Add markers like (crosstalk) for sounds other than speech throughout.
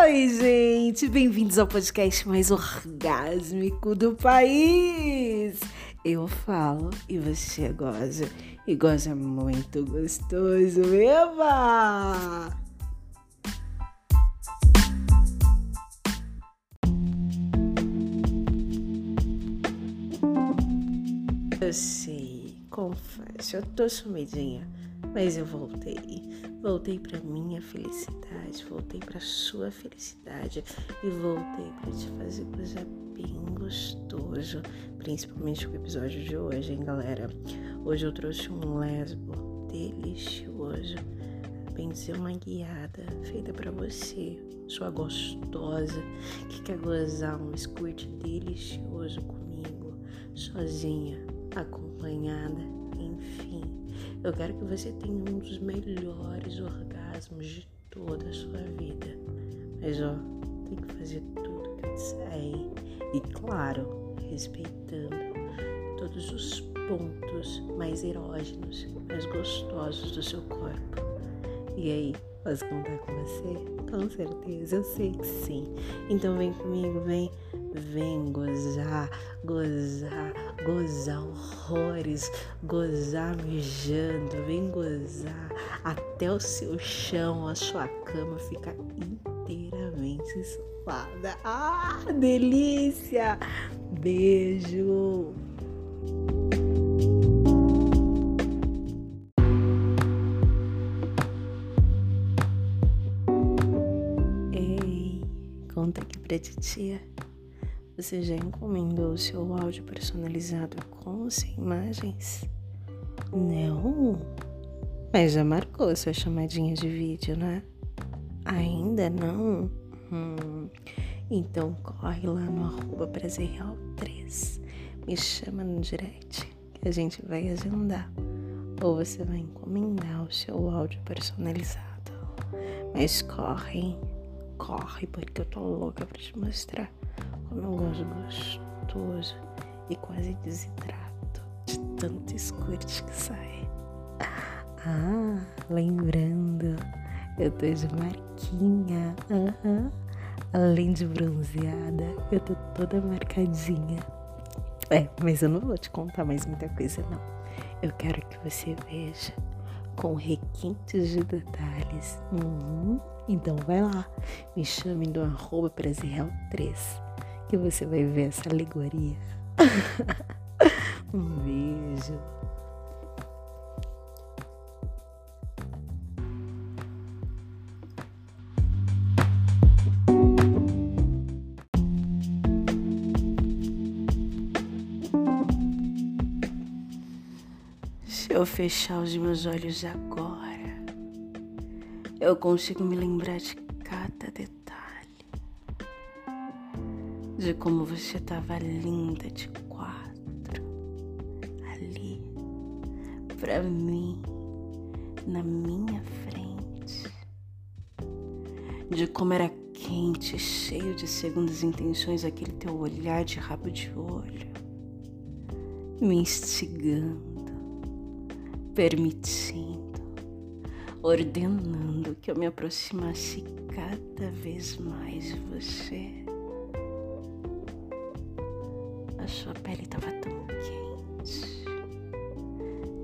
Oi, gente, bem-vindos ao podcast mais orgásmico do país. Eu falo e você goza, e goza muito gostoso, eba! Eu sei, confesso, eu tô sumidinha, mas eu voltei. Voltei para minha felicidade, voltei para sua felicidade e voltei para te fazer coisa bem gostoso, principalmente com o episódio de hoje, hein, galera? Hoje eu trouxe um lesbo delicioso, bem dizer uma guiada feita para você, sua gostosa, que quer gozar um squirt delicioso comigo, sozinha acompanhada, enfim. Eu quero que você tenha um dos melhores orgasmos de toda a sua vida. Mas ó, tem que fazer tudo que eu disser. E claro, respeitando todos os pontos mais erógenos, mais gostosos do seu corpo. E aí, posso contar com você? Com certeza, eu sei que sim. Então vem comigo, vem, vem gozar, gozar, gozar horrores, gozar mijando, vem gozar até o seu chão, a sua cama ficar inteiramente suada. Ah, delícia! Beijo! Ei, conta aqui pra titia. Você já encomendou o seu áudio personalizado com ou sem imagens? Não? Mas já marcou sua chamadinha de vídeo, né? Ainda não? Hum, então corre lá no arroba prazerreal3. Me chama no direct que a gente vai agendar. Ou você vai encomendar o seu áudio personalizado. Mas corre, hein? Corre, porque eu tô louca pra te mostrar como eu gosto gostoso e quase desidrato de tanto squirt que sai. Ah, lembrando, eu tô de marquinha. Uhum. Além de bronzeada, eu tô toda marcadinha. É, mas eu não vou te contar mais muita coisa, não. Eu quero que você veja com requintes de detalhes. Uhum. Então vai lá, me chame do arroba 3 que você vai ver essa alegoria. (laughs) um beijo. Se eu fechar os meus olhos agora, eu consigo me lembrar de cada detalhe. De como você tava linda de quatro. Ali, pra mim, na minha frente. De como era quente, cheio de segundas intenções aquele teu olhar de rabo de olho. Me instigando permitindo, ordenando que eu me aproximasse cada vez mais de você. A sua pele estava tão quente,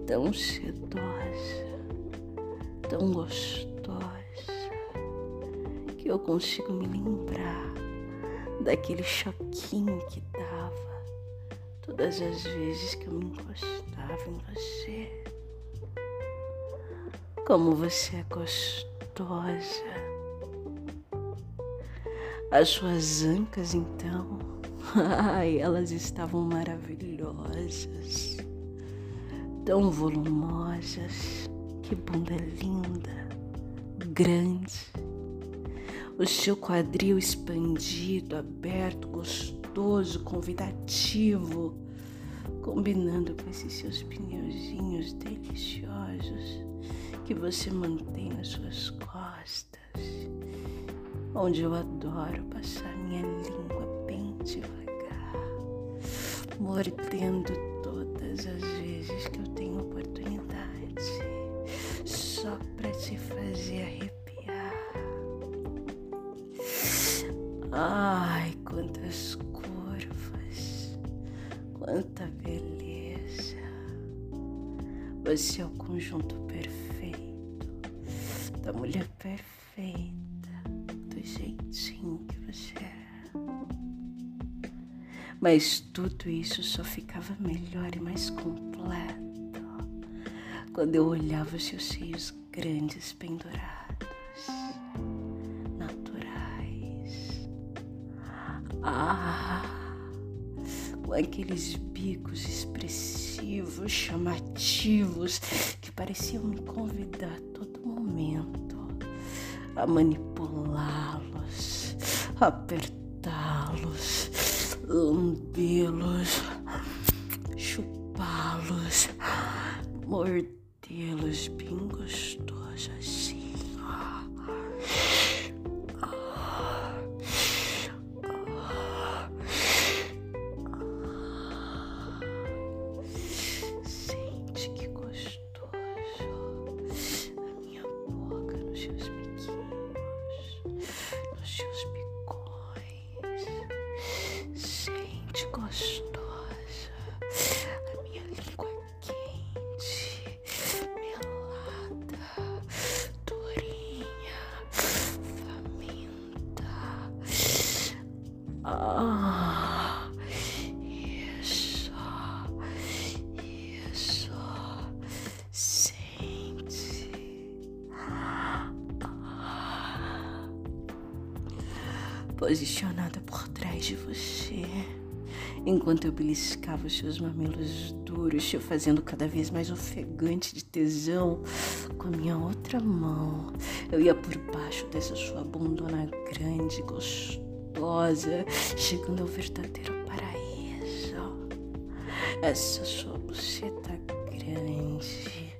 tão sedosa, tão gostosa, que eu consigo me lembrar daquele choquinho que dava todas as vezes que eu me encostava em você. Como você é gostosa. As suas ancas, então, (laughs) ai, elas estavam maravilhosas, tão volumosas. Que bunda linda, grande. O seu quadril expandido, aberto, gostoso, convidativo, combinando com esses seus pneuzinhos deliciosos que você mantém nas suas costas, onde eu adoro passar minha língua bem devagar, mordendo todas as vezes que eu tenho oportunidade, só para te fazer arrepiar. Ai, quantas curvas, quanta você é o conjunto perfeito. Da mulher perfeita, do jeitinho que você é. Mas tudo isso só ficava melhor e mais completo quando eu olhava os seus seios grandes pendurados, aqueles bicos expressivos, chamativos, que pareciam me convidar a todo momento a manipulá-los, apertá-los, lambê-los, chupá-los, mordê-los bem gostoso Ah, isso, isso, sente. Posicionada por trás de você, enquanto eu beliscava seus mamilos duros, te fazendo cada vez mais ofegante de tesão, com a minha outra mão, eu ia por baixo dessa sua bundona grande, gostosa chegando ao verdadeiro paraíso. Essa sua buceta grande,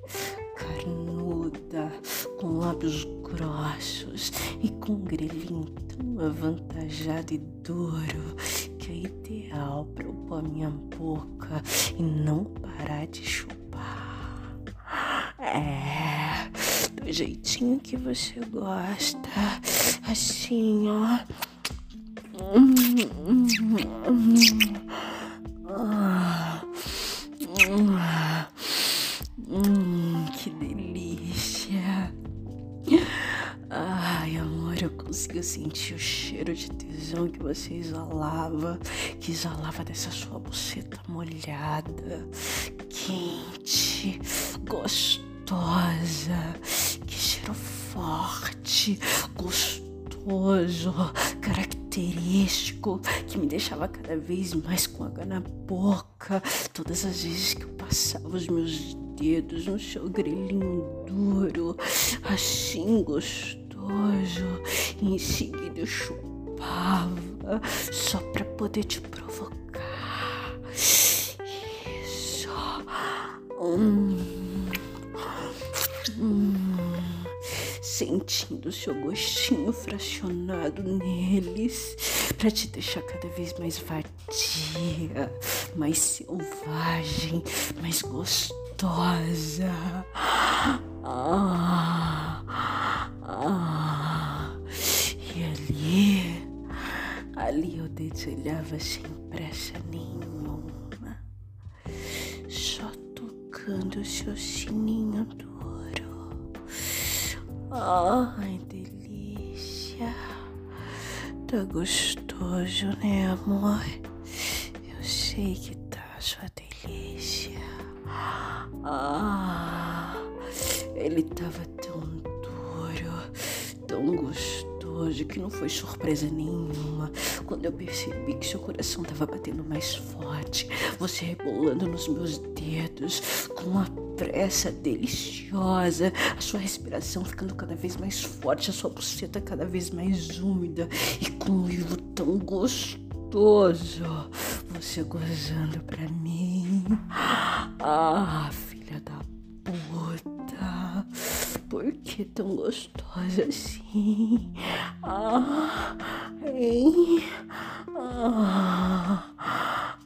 carnuda, com lábios grossos e com um grelhinho tão avantajado e duro que é ideal para eu minha boca e não parar de chupar. É, do jeitinho que você gosta, assim, ó. Hum, que delícia. Ai, amor, eu consigo sentir o cheiro de tesão que você exalava, que exalava dessa sua buceta molhada, quente, gostosa. Que cheiro forte, gostoso, característico característico que me deixava cada vez mais com água na boca. Todas as vezes que eu passava os meus dedos no seu grelhinho duro, assim gostoso, e em seguida eu chupava só para poder te provocar. Isso. Hum sentindo seu gostinho fracionado neles, para te deixar cada vez mais vadia, mais selvagem, mais gostosa. Ah, ah, e ali, ali eu dedilhava sem pressa nenhuma, só tocando o seu sininho do Ai, delícia. Tá gostoso, né, amor? Eu sei que tá sua delícia. Ah, ele tava tão duro, tão gostoso hoje que não foi surpresa nenhuma quando eu percebi que seu coração estava batendo mais forte, você rebolando nos meus dedos com uma pressa deliciosa, a sua respiração ficando cada vez mais forte, a sua buceta cada vez mais úmida e com um livro tão gostoso, você gozando pra mim. Ah, filha da puta. Por que tão gostosa assim? Ah, hein? Ah,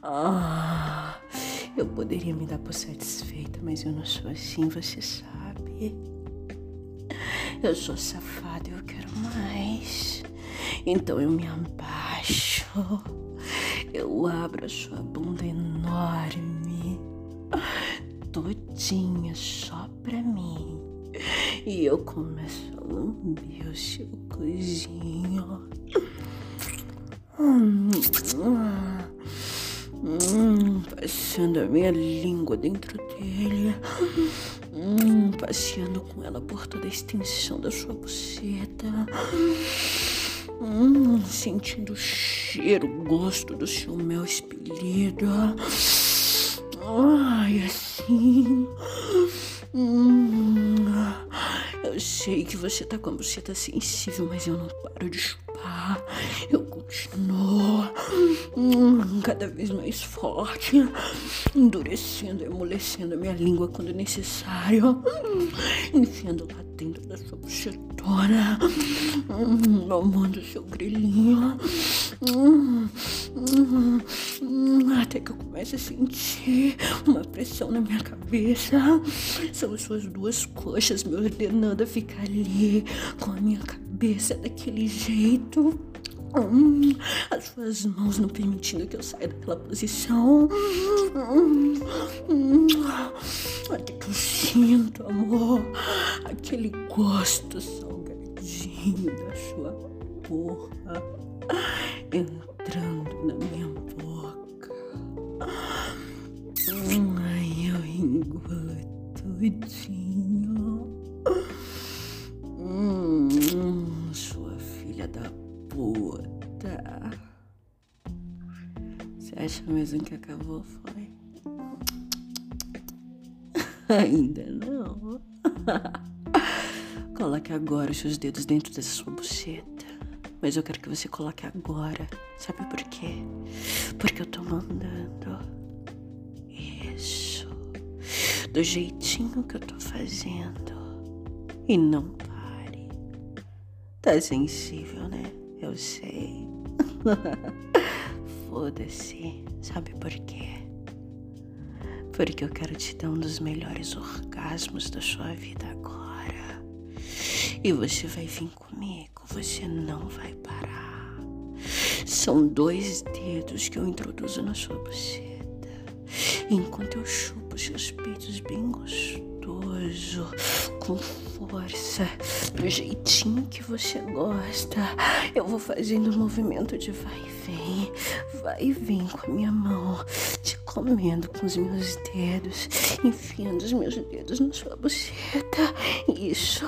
ah. Eu poderia me dar por satisfeita, mas eu não sou assim, você sabe. Eu sou safada e eu quero mais. Então eu me abaixo. Eu abro a sua bunda enorme todinha só pra mim. E eu começo a lamber o seu hum, passando a minha língua dentro dele. Hum, passeando com ela por toda a extensão da sua buceta. Hum, sentindo o cheiro, o gosto do seu mel expelido. Ai, assim. Hum, eu sei que você tá com a buceta sensível, mas eu não paro de chupar. Eu continuo hum, cada vez mais forte, endurecendo, amolecendo a minha língua quando necessário, enfiando lá dentro da sua bucetona, hum, mamando seu hum, hum, hum, até que eu comece a sentir uma pressão na minha cabeça. São as suas duas coxas me ordenando a ficar ali com a minha cabeça daquele jeito. Hum, as suas mãos não permitindo que eu saia daquela posição. Hum, hum, que eu sinto, amor, aquele gosto salgadinho da sua porra entrando na minha puta. Você acha mesmo que acabou, foi? (laughs) Ainda não. (laughs) Coloque agora os seus dedos dentro dessa sua buceta. Mas eu quero que você coloque agora. Sabe por quê? Porque eu tô mandando. Isso. Do jeitinho que eu tô fazendo. E não pare. Tá sensível, né? Eu sei. (laughs) Foda-se. Sabe por quê? Porque eu quero te dar um dos melhores orgasmos da sua vida agora. E você vai vir comigo, você não vai parar. São dois dedos que eu introduzo na sua buceta. Enquanto eu chupo seus peitos bem gostoso, com força, do jeitinho que você gosta, eu vou fazendo um movimento de vai e vem, vai e vem com a minha mão, te comendo com os meus dedos, enfiando os meus dedos na sua buceta. Isso,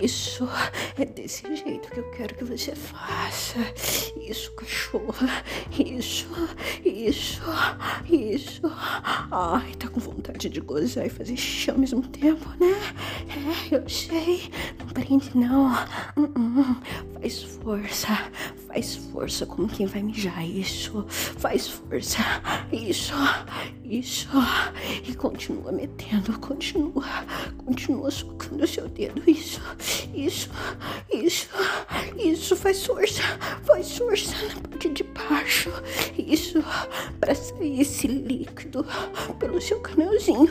isso, é desse jeito que eu quero que você faça. Isso, cachorra, isso, isso, isso. Ai, tá com vontade de gozar e fazer xixi ao mesmo tempo, né? É, eu sei, prende não. Uh -uh. Faz força, faz força como quem vai mijar. Isso, faz força, isso. Isso. E continua metendo, continua, continua socando seu dedo. Isso, isso, isso, isso. Faz força, faz força na parte de baixo. Isso, para sair esse líquido pelo seu canelzinho.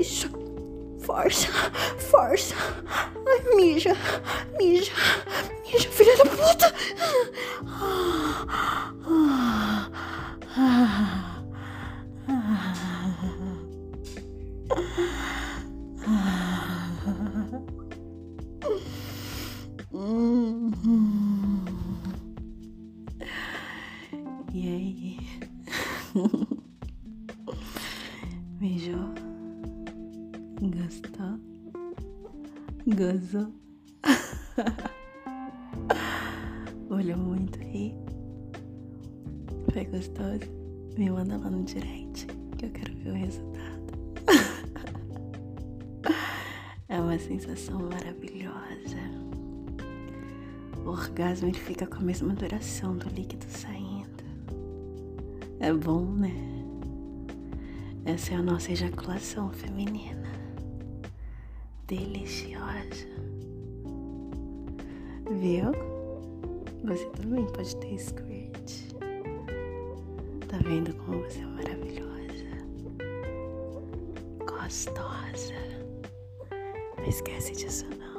Isso. Força, força. Ai, mija, mija, mija, filha da puta. Ah, ah, ah. Gostou? Gozou? (laughs) Olhou muito aí? Foi gostoso? Me manda lá no direct que eu quero ver o resultado. (laughs) é uma sensação maravilhosa. O orgasmo ele fica com a mesma duração do líquido saindo. É bom, né? Essa é a nossa ejaculação feminina. Deliciosa. Viu? Você também pode ter squirt. Tá vendo como você é maravilhosa? Gostosa. Não esquece disso não.